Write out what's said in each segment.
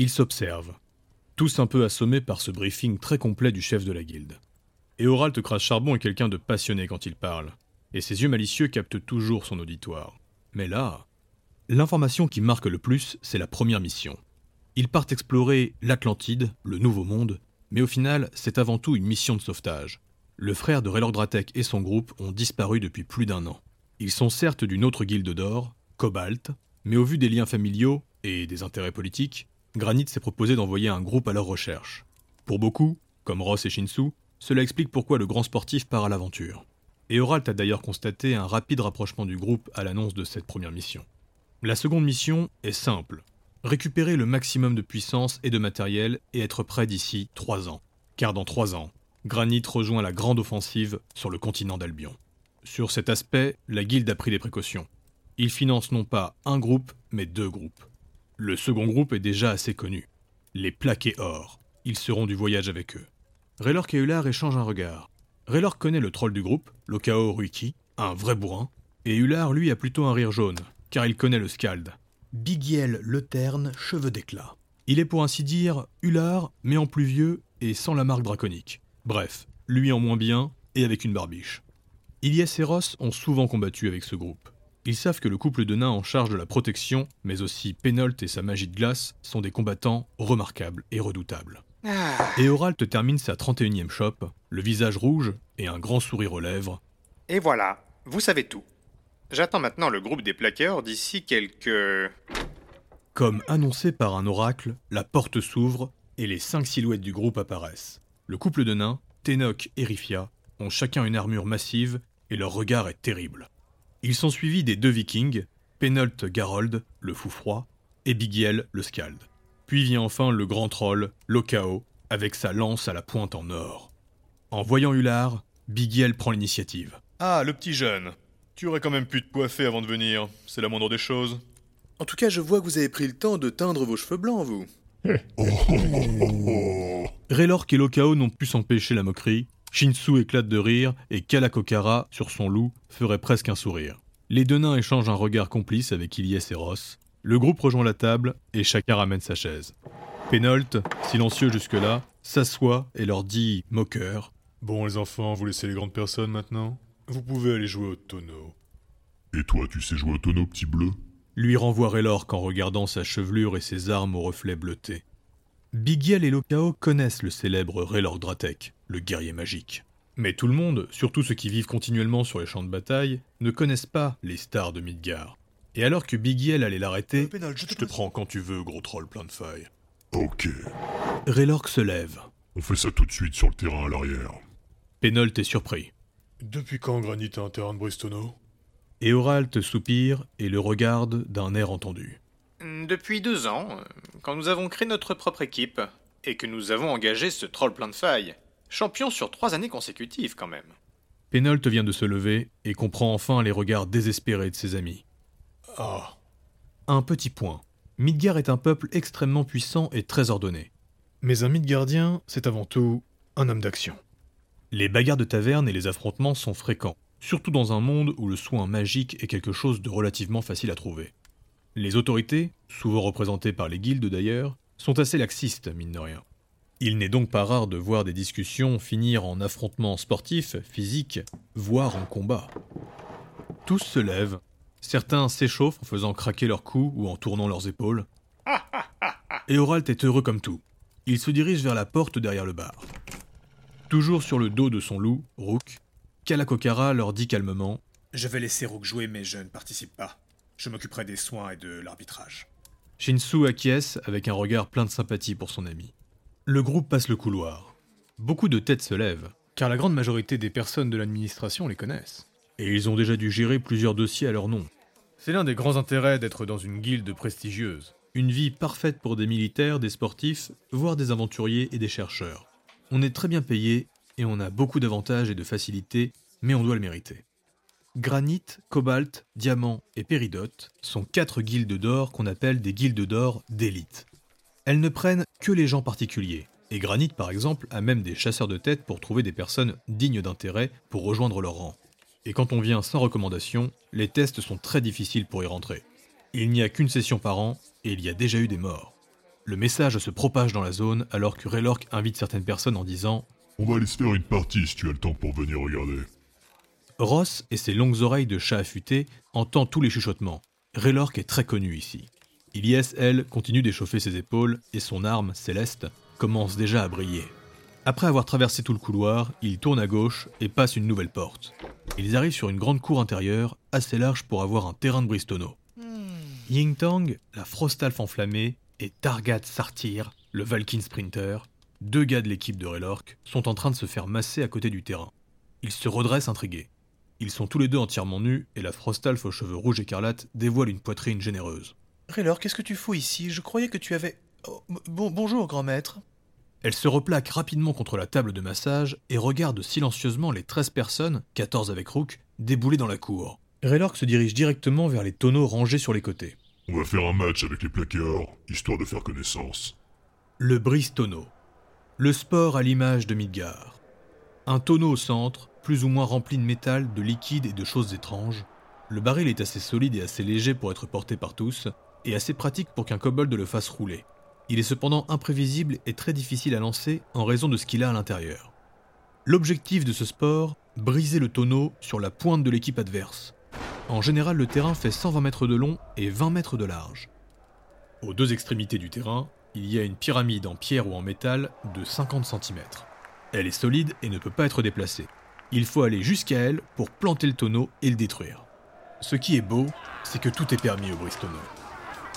Ils s'observent, tous un peu assommés par ce briefing très complet du chef de la guilde. Et Oralt Crash Charbon est quelqu'un de passionné quand il parle, et ses yeux malicieux captent toujours son auditoire. Mais là, l'information qui marque le plus, c'est la première mission. Ils partent explorer l'Atlantide, le Nouveau Monde, mais au final, c'est avant tout une mission de sauvetage. Le frère de Raylord Dratek et son groupe ont disparu depuis plus d'un an. Ils sont certes d'une autre guilde d'or, Cobalt, mais au vu des liens familiaux et des intérêts politiques, Granit s'est proposé d'envoyer un groupe à leur recherche. Pour beaucoup, comme Ross et Shinsu, cela explique pourquoi le grand sportif part à l'aventure. Et Oralt a d'ailleurs constaté un rapide rapprochement du groupe à l'annonce de cette première mission. La seconde mission est simple récupérer le maximum de puissance et de matériel et être prêt d'ici trois ans. Car dans trois ans, Granit rejoint la grande offensive sur le continent d'Albion. Sur cet aspect, la guilde a pris des précautions. Il finance non pas un groupe, mais deux groupes. Le second groupe est déjà assez connu. Les plaqués or. Ils seront du voyage avec eux. Raylork et Ular échangent un regard. Raylork connaît le troll du groupe, Lokao Ruiki, un vrai bourrin, et Ular lui a plutôt un rire jaune, car il connaît le Scald. Bigiel le terne, cheveux d'éclat. Il est pour ainsi dire Ular, mais en plus vieux et sans la marque draconique. Bref, lui en moins bien et avec une barbiche. Ilyes et Ross ont souvent combattu avec ce groupe. Ils savent que le couple de nains en charge de la protection, mais aussi Pénolte et sa magie de glace, sont des combattants remarquables et redoutables. Et Oralt termine sa 31e chope, le visage rouge et un grand sourire aux lèvres. Et voilà, vous savez tout. J'attends maintenant le groupe des plaqueurs d'ici quelques... Comme annoncé par un oracle, la porte s'ouvre et les cinq silhouettes du groupe apparaissent. Le couple de nains, Tenok et Rifia, ont chacun une armure massive et leur regard est terrible. Ils sont suivis des deux vikings, Penolt Garold, le fou froid, et Bigiel, le scald. Puis vient enfin le grand troll, Lokao, avec sa lance à la pointe en or. En voyant Ular, Bigiel prend l'initiative. Ah, le petit jeune. Tu aurais quand même pu te coiffer avant de venir, c'est la moindre des choses. En tout cas, je vois que vous avez pris le temps de teindre vos cheveux blancs, vous. Raylork et Lokao n'ont pu s'empêcher la moquerie. Shinsu éclate de rire et Kalakokara, sur son loup, ferait presque un sourire. Les deux nains échangent un regard complice avec Ilyes et Ross. Le groupe rejoint la table et chacun ramène sa chaise. Pénolte, silencieux jusque-là, s'assoit et leur dit, moqueur Bon, les enfants, vous laissez les grandes personnes maintenant? Vous pouvez aller jouer au tonneau. Et toi, tu sais jouer au tonneau, petit bleu? Lui renvoie Raylork en regardant sa chevelure et ses armes au reflet bleuté. Bigiel et Lokao connaissent le célèbre Raylork Dratek, le guerrier magique. Mais tout le monde, surtout ceux qui vivent continuellement sur les champs de bataille, ne connaissent pas les stars de Midgar. Et alors que Bigiel allait l'arrêter, Je te prends quand tu veux, gros troll plein de failles. Ok. Raylork se lève. On fait ça tout de suite sur le terrain à l'arrière. Pénolte est surpris. Depuis quand Granit a un terrain de Bristono Et Oralt soupire et le regarde d'un air entendu. Depuis deux ans, euh, quand nous avons créé notre propre équipe, et que nous avons engagé ce troll plein de failles. Champion sur trois années consécutives quand même. Pénolte vient de se lever et comprend enfin les regards désespérés de ses amis. Ah, Un petit point. Midgar est un peuple extrêmement puissant et très ordonné. Mais un Midgardien, c'est avant tout un homme d'action. Les bagarres de taverne et les affrontements sont fréquents, surtout dans un monde où le soin magique est quelque chose de relativement facile à trouver. Les autorités, souvent représentées par les guildes d'ailleurs, sont assez laxistes, mine de rien. Il n'est donc pas rare de voir des discussions finir en affrontements sportifs, physiques, voire en combat. Tous se lèvent, certains s'échauffent en faisant craquer leurs coups ou en tournant leurs épaules. Et Oralt est heureux comme tout. Il se dirige vers la porte derrière le bar. Toujours sur le dos de son loup, Rook, Kalakokara leur dit calmement Je vais laisser Rook jouer, mais je ne participe pas. Je m'occuperai des soins et de l'arbitrage. Shinsu acquiesce avec un regard plein de sympathie pour son ami. Le groupe passe le couloir. Beaucoup de têtes se lèvent, car la grande majorité des personnes de l'administration les connaissent. Et ils ont déjà dû gérer plusieurs dossiers à leur nom. C'est l'un des grands intérêts d'être dans une guilde prestigieuse. Une vie parfaite pour des militaires, des sportifs, voire des aventuriers et des chercheurs. On est très bien payé et on a beaucoup d'avantages et de facilités, mais on doit le mériter. Granit, Cobalt, Diamant et Péridote sont quatre guildes d'or qu'on appelle des guildes d'or d'élite. Elles ne prennent que les gens particuliers, et Granit par exemple a même des chasseurs de tête pour trouver des personnes dignes d'intérêt pour rejoindre leur rang. Et quand on vient sans recommandation, les tests sont très difficiles pour y rentrer. Il n'y a qu'une session par an, et il y a déjà eu des morts. Le message se propage dans la zone alors que Raylork invite certaines personnes en disant On va aller se faire une partie si tu as le temps pour venir regarder. Ross et ses longues oreilles de chat affûté entend tous les chuchotements. Raylork est très connu ici. Ilyes, elle, continue d'échauffer ses épaules et son arme, céleste, commence déjà à briller. Après avoir traversé tout le couloir, ils tournent à gauche et passent une nouvelle porte. Ils arrivent sur une grande cour intérieure, assez large pour avoir un terrain de Bristono. Yingtang, la Frostalf enflammée, et Targat Sartir, le Valkyne Sprinter, deux gars de l'équipe de Raylork, sont en train de se faire masser à côté du terrain. Ils se redressent intrigués. Ils sont tous les deux entièrement nus et la Frostalf aux cheveux rouges écarlates dévoile une poitrine généreuse. Raylor, qu'est-ce que tu fous ici? Je croyais que tu avais. Oh, bon, bonjour, grand maître. Elle se replaque rapidement contre la table de massage et regarde silencieusement les 13 personnes, 14 avec Rook, débouler dans la cour. Raylork se dirige directement vers les tonneaux rangés sur les côtés. On va faire un match avec les plaqueurs, histoire de faire connaissance. Le brise tonneau. Le sport à l'image de Midgar. Un tonneau au centre, plus ou moins rempli de métal, de liquide et de choses étranges. Le baril est assez solide et assez léger pour être porté par tous, et assez pratique pour qu'un kobold le fasse rouler. Il est cependant imprévisible et très difficile à lancer en raison de ce qu'il a à l'intérieur. L'objectif de ce sport, briser le tonneau sur la pointe de l'équipe adverse. En général, le terrain fait 120 mètres de long et 20 mètres de large. Aux deux extrémités du terrain, il y a une pyramide en pierre ou en métal de 50 cm. Elle est solide et ne peut pas être déplacée. Il faut aller jusqu'à elle pour planter le tonneau et le détruire. Ce qui est beau, c'est que tout est permis au brise-tonneau.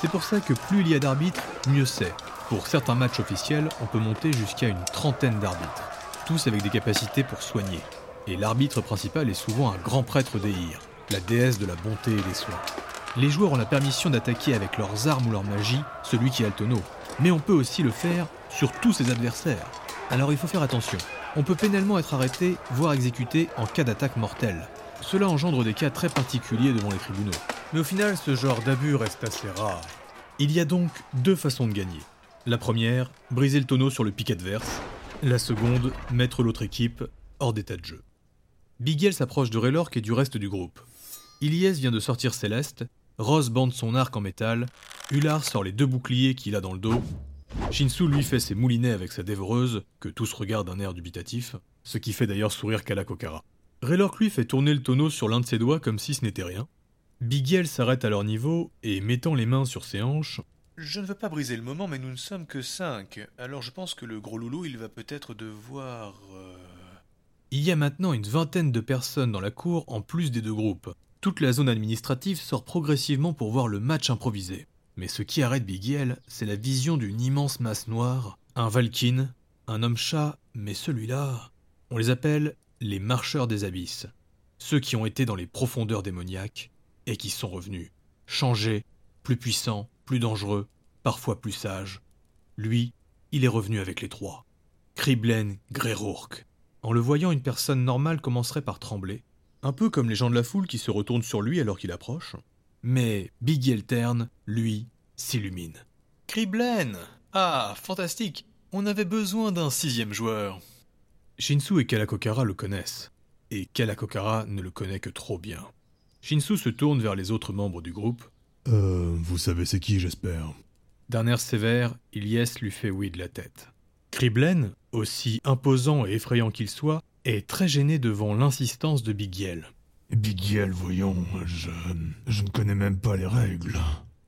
C'est pour ça que plus il y a d'arbitres, mieux c'est. Pour certains matchs officiels, on peut monter jusqu'à une trentaine d'arbitres, tous avec des capacités pour soigner. Et l'arbitre principal est souvent un grand prêtre d'Eir, la déesse de la bonté et des soins. Les joueurs ont la permission d'attaquer avec leurs armes ou leur magie celui qui a le tonneau, mais on peut aussi le faire sur tous ses adversaires. Alors il faut faire attention. On peut pénalement être arrêté, voire exécuté en cas d'attaque mortelle. Cela engendre des cas très particuliers devant les tribunaux. Mais au final, ce genre d'abus reste assez rare. Il y a donc deux façons de gagner. La première, briser le tonneau sur le pic adverse. La seconde, mettre l'autre équipe hors d'état de jeu. Bigel s'approche de Raylork et du reste du groupe. Ilyes vient de sortir Céleste, Rose bande son arc en métal, Ular sort les deux boucliers qu'il a dans le dos, Shinsu lui fait ses moulinets avec sa dévoreuse, que tous regardent d'un air dubitatif, ce qui fait d'ailleurs sourire Kalakokara. Raylork lui fait tourner le tonneau sur l'un de ses doigts comme si ce n'était rien. Bigiel s'arrête à leur niveau et, mettant les mains sur ses hanches, Je ne veux pas briser le moment, mais nous ne sommes que cinq. Alors je pense que le gros loulou, il va peut-être devoir. euh, Il y a maintenant une vingtaine de personnes dans la cour en plus des deux groupes. Toute la zone administrative sort progressivement pour voir le match improvisé. Mais ce qui arrête Bigiel, c'est la vision d'une immense masse noire, un Valkyne, un homme-chat, mais celui-là, on les appelle les marcheurs des abysses. Ceux qui ont été dans les profondeurs démoniaques et qui sont revenus, changés, plus puissants, plus dangereux, parfois plus sages. Lui, il est revenu avec les trois. Kriblen Greyrourk. En le voyant, une personne normale commencerait par trembler, un peu comme les gens de la foule qui se retournent sur lui alors qu'il approche. Mais Eltern, lui, s'illumine. Kriblen Ah, fantastique On avait besoin d'un sixième joueur. Shinsu et Kalakokara le connaissent, et Kalakokara ne le connaît que trop bien. Shinsu se tourne vers les autres membres du groupe. Euh, vous savez c'est qui, j'espère. D'un air sévère, Ilyes lui fait oui de la tête. Kriblen, aussi imposant et effrayant qu'il soit, est très gêné devant l'insistance de Bigiel. Bigiel, voyons, je... je ne connais même pas les règles.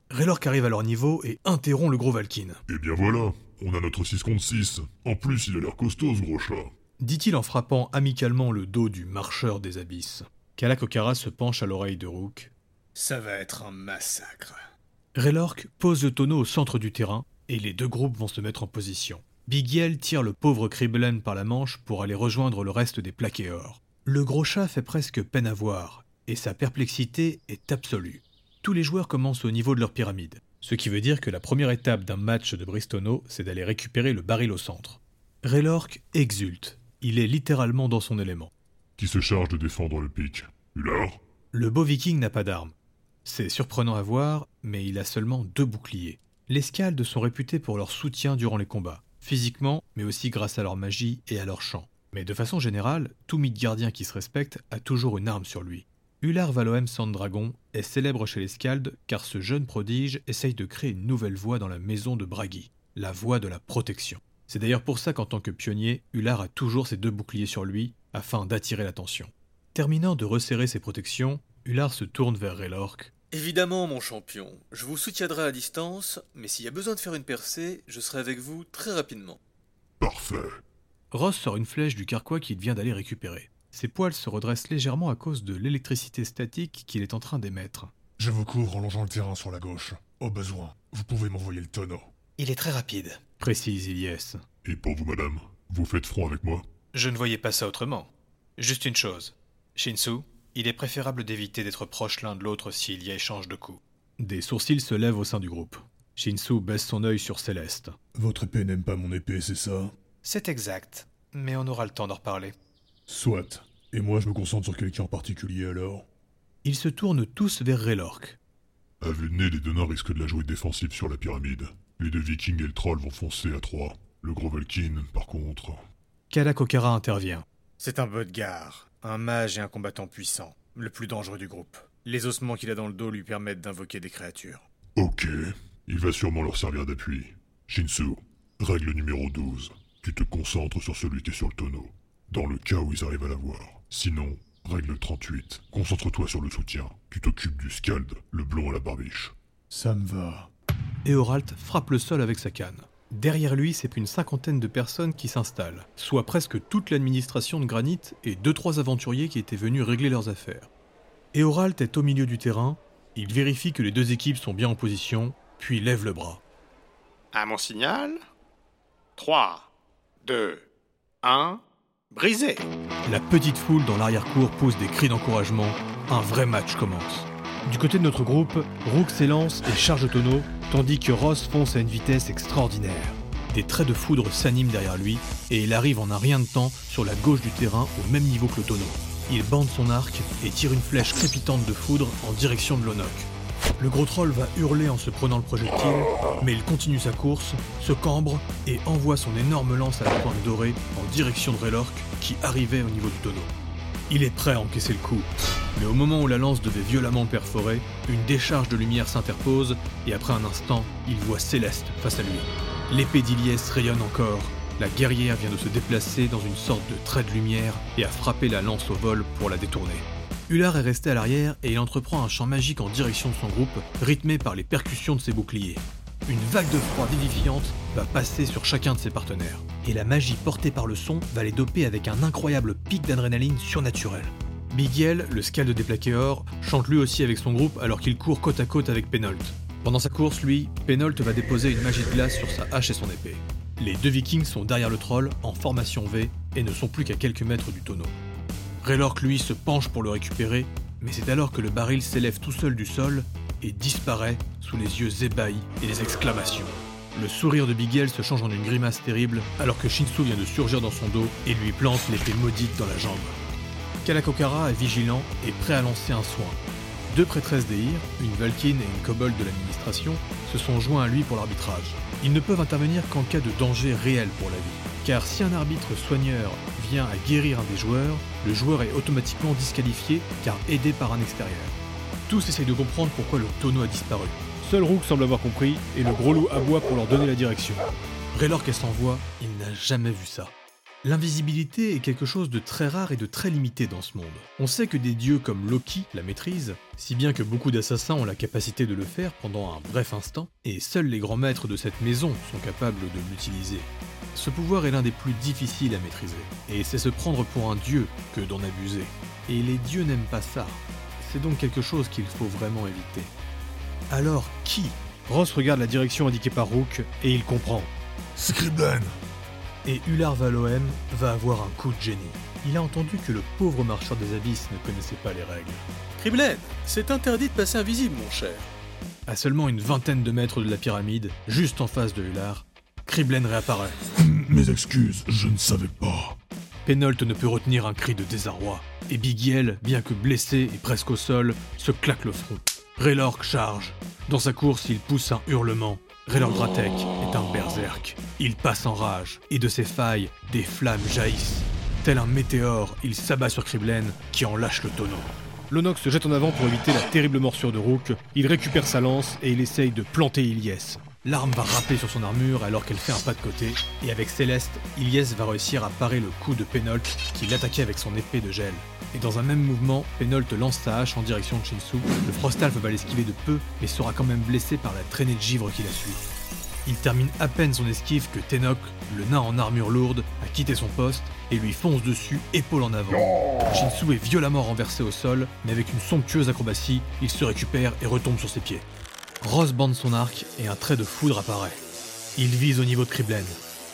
Raylork arrive à leur niveau et interrompt le gros Valkyne. Eh bien voilà, on a notre 6 contre 6. En plus, il a l'air costaud ce gros chat. dit-il en frappant amicalement le dos du marcheur des abysses. Kalakokara se penche à l'oreille de Rook. Ça va être un massacre. Raylork pose le tonneau au centre du terrain et les deux groupes vont se mettre en position. Bigiel tire le pauvre Kriblen par la manche pour aller rejoindre le reste des plaquéors. Le gros chat fait presque peine à voir et sa perplexité est absolue. Tous les joueurs commencent au niveau de leur pyramide, ce qui veut dire que la première étape d'un match de Bristono, c'est d'aller récupérer le baril au centre. Raylork exulte, il est littéralement dans son élément. Qui se charge de défendre le pic Ular Le beau viking n'a pas d'armes. C'est surprenant à voir, mais il a seulement deux boucliers. Les Scaldes sont réputés pour leur soutien durant les combats, physiquement, mais aussi grâce à leur magie et à leur chant. Mais de façon générale, tout Midgardien qui se respecte a toujours une arme sur lui. Ular Valoem Sandragon est célèbre chez les Scaldes car ce jeune prodige essaye de créer une nouvelle voie dans la maison de Bragi. la voie de la protection. C'est d'ailleurs pour ça qu'en tant que pionnier, Ular a toujours ses deux boucliers sur lui, afin d'attirer l'attention. Terminant de resserrer ses protections, Ular se tourne vers Raylork. Évidemment, mon champion, je vous soutiendrai à distance, mais s'il y a besoin de faire une percée, je serai avec vous très rapidement. Parfait. Ross sort une flèche du carquois qu'il vient d'aller récupérer. Ses poils se redressent légèrement à cause de l'électricité statique qu'il est en train d'émettre. Je vous couvre en longeant le terrain sur la gauche. Au besoin, vous pouvez m'envoyer le tonneau. Il est très rapide. Précise Ilyes. Et pour vous, madame, vous faites front avec moi Je ne voyais pas ça autrement. Juste une chose. Shinsu, il est préférable d'éviter d'être proches l'un de l'autre s'il y a échange de coups. Des sourcils se lèvent au sein du groupe. Shinsu baisse son œil sur Céleste. Votre épée n'aime pas mon épée, c'est ça? C'est exact, mais on aura le temps d'en reparler. Soit. Et moi, je me concentre sur quelqu'un en particulier alors? Ils se tournent tous vers Raylork. À vue de nez, les deux nains risquent de la jouer défensive sur la pyramide. Les deux vikings et le troll vont foncer à trois. Le gros Valkyne, par contre. Kalakokara intervient? C'est un Bodgar, un mage et un combattant puissant, le plus dangereux du groupe. Les ossements qu'il a dans le dos lui permettent d'invoquer des créatures. Ok. Il va sûrement leur servir d'appui. Shinsu, règle numéro 12. Tu te concentres sur celui qui est sur le tonneau. Dans le cas où ils arrivent à l'avoir. Sinon, règle 38. Concentre-toi sur le soutien. Tu t'occupes du scald, le blond à la barbiche. Ça me va. Eoralt frappe le sol avec sa canne. Derrière lui, c'est une cinquantaine de personnes qui s'installent, soit presque toute l'administration de Granit et deux trois aventuriers qui étaient venus régler leurs affaires. Eoralt est au milieu du terrain, il vérifie que les deux équipes sont bien en position, puis lève le bras. À mon signal 3, 2, 1, brisé La petite foule dans l'arrière-cour pousse des cris d'encouragement, un vrai match commence. Du côté de notre groupe, Rook s'élance et charge tonneau, tandis que Ross fonce à une vitesse extraordinaire. Des traits de foudre s'animent derrière lui, et il arrive en un rien de temps sur la gauche du terrain au même niveau que le tonneau. Il bande son arc et tire une flèche crépitante de foudre en direction de l'Onok. Le gros troll va hurler en se prenant le projectile, mais il continue sa course, se cambre et envoie son énorme lance à la pointe dorée en direction de Raylork qui arrivait au niveau du tonneau. Il est prêt à encaisser le coup, mais au moment où la lance devait violemment le perforer, une décharge de lumière s'interpose et après un instant, il voit Céleste face à lui. L'épée d'Iliès rayonne encore. La guerrière vient de se déplacer dans une sorte de trait de lumière et a frappé la lance au vol pour la détourner. Ular est resté à l'arrière et il entreprend un chant magique en direction de son groupe, rythmé par les percussions de ses boucliers. Une vague de froid vivifiante va passer sur chacun de ses partenaires. Et la magie portée par le son va les doper avec un incroyable pic d'adrénaline surnaturel. Miguel, le scald déplaqué or, chante lui aussi avec son groupe alors qu'il court côte à côte avec Penolt. Pendant sa course, lui, Penolt va déposer une magie de glace sur sa hache et son épée. Les deux vikings sont derrière le troll, en formation V, et ne sont plus qu'à quelques mètres du tonneau. Raylork, lui, se penche pour le récupérer, mais c'est alors que le baril s'élève tout seul du sol et disparaît sous les yeux ébahis et les exclamations. Le sourire de Bigel se change en une grimace terrible alors que Shinsu vient de surgir dans son dos et lui plante l'épée maudite dans la jambe. Kalakokara est vigilant et prêt à lancer un soin. Deux prêtresses d'Eir, une Valkyne et une kobold de l'administration, se sont joints à lui pour l'arbitrage. Ils ne peuvent intervenir qu'en cas de danger réel pour la vie. Car si un arbitre soigneur vient à guérir un des joueurs, le joueur est automatiquement disqualifié car aidé par un extérieur. Tous essayent de comprendre pourquoi le tonneau a disparu. Seul Rook semble avoir compris et le gros loup aboie pour leur donner la direction. Raylor qu'elle s'envoie, il n'a jamais vu ça. L'invisibilité est quelque chose de très rare et de très limité dans ce monde. On sait que des dieux comme Loki la maîtrisent, si bien que beaucoup d'assassins ont la capacité de le faire pendant un bref instant, et seuls les grands maîtres de cette maison sont capables de l'utiliser. Ce pouvoir est l'un des plus difficiles à maîtriser, et c'est se prendre pour un dieu que d'en abuser. Et les dieux n'aiment pas ça. C'est donc quelque chose qu'il faut vraiment éviter. Alors qui? Ross regarde la direction indiquée par Rook et il comprend. Scriblen Et Ular Valoem va avoir un coup de génie. Il a entendu que le pauvre marcheur des abysses ne connaissait pas les règles. Kriblen, c'est interdit de passer invisible, mon cher. À seulement une vingtaine de mètres de la pyramide, juste en face de Ular, Kriblen réapparaît. Mes excuses, je ne savais pas. Penolt ne peut retenir un cri de désarroi, et Bigiel, bien que blessé et presque au sol, se claque le front. Raylork charge. Dans sa course, il pousse un hurlement. Raylork Dratek est un berserk. Il passe en rage, et de ses failles, des flammes jaillissent. Tel un météore, il s'abat sur Kriblen, qui en lâche le tonneau. Lonox se jette en avant pour éviter la terrible morsure de Rook, il récupère sa lance et il essaye de planter Ilyes. L'arme va râper sur son armure alors qu'elle fait un pas de côté, et avec Céleste, Ilyes va réussir à parer le coup de Pénolte qui l'attaquait avec son épée de gel. Et dans un même mouvement, Pénolte lance sa hache en direction de Shinsu. Le Frostalf va l'esquiver de peu, mais sera quand même blessé par la traînée de givre qui la suit. Il termine à peine son esquive que Tenok, le nain en armure lourde, a quitté son poste et lui fonce dessus, épaule en avant. Shinsu est violemment renversé au sol, mais avec une somptueuse acrobatie, il se récupère et retombe sur ses pieds. Ross bande son arc et un trait de foudre apparaît. Il vise au niveau de Kriblen.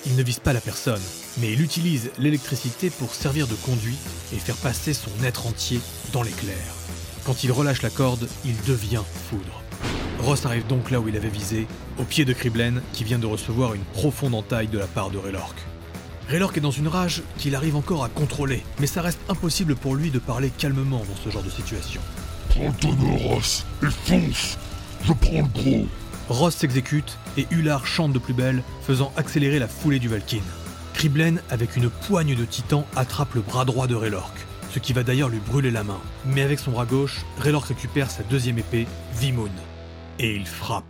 Il ne vise pas la personne, mais il utilise l'électricité pour servir de conduit et faire passer son être entier dans l'éclair. Quand il relâche la corde, il devient foudre. Ross arrive donc là où il avait visé, au pied de Kriblen, qui vient de recevoir une profonde entaille de la part de Raylork. Raylork est dans une rage qu'il arrive encore à contrôler, mais ça reste impossible pour lui de parler calmement dans ce genre de situation. Prends tonneau, Ross, et fonce Je prends le gros Ross s'exécute et Ular chante de plus belle, faisant accélérer la foulée du Valkyne. Kriblen, avec une poigne de titan, attrape le bras droit de Raylork, ce qui va d'ailleurs lui brûler la main. Mais avec son bras gauche, Raylork récupère sa deuxième épée, Vimoon. Et il frappe.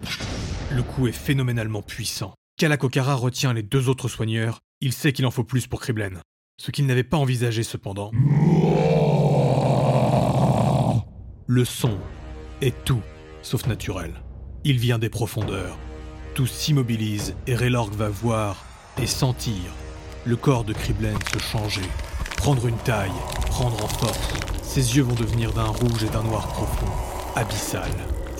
Le coup est phénoménalement puissant. Kalakokara retient les deux autres soigneurs, il sait qu'il en faut plus pour Kriblen. Ce qu'il n'avait pas envisagé cependant. Le son est tout, sauf naturel. Il vient des profondeurs. Tout s'immobilise et Raylork va voir et sentir le corps de Kriblen se changer, prendre une taille, prendre en force. Ses yeux vont devenir d'un rouge et d'un noir profond, abyssal.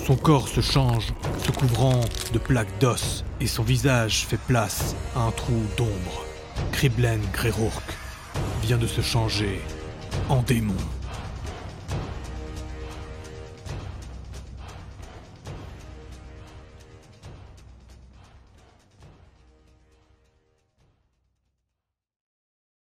Son corps se change, se couvrant de plaques d'os, et son visage fait place à un trou d'ombre. Kriblen Greyrourk vient de se changer en démon.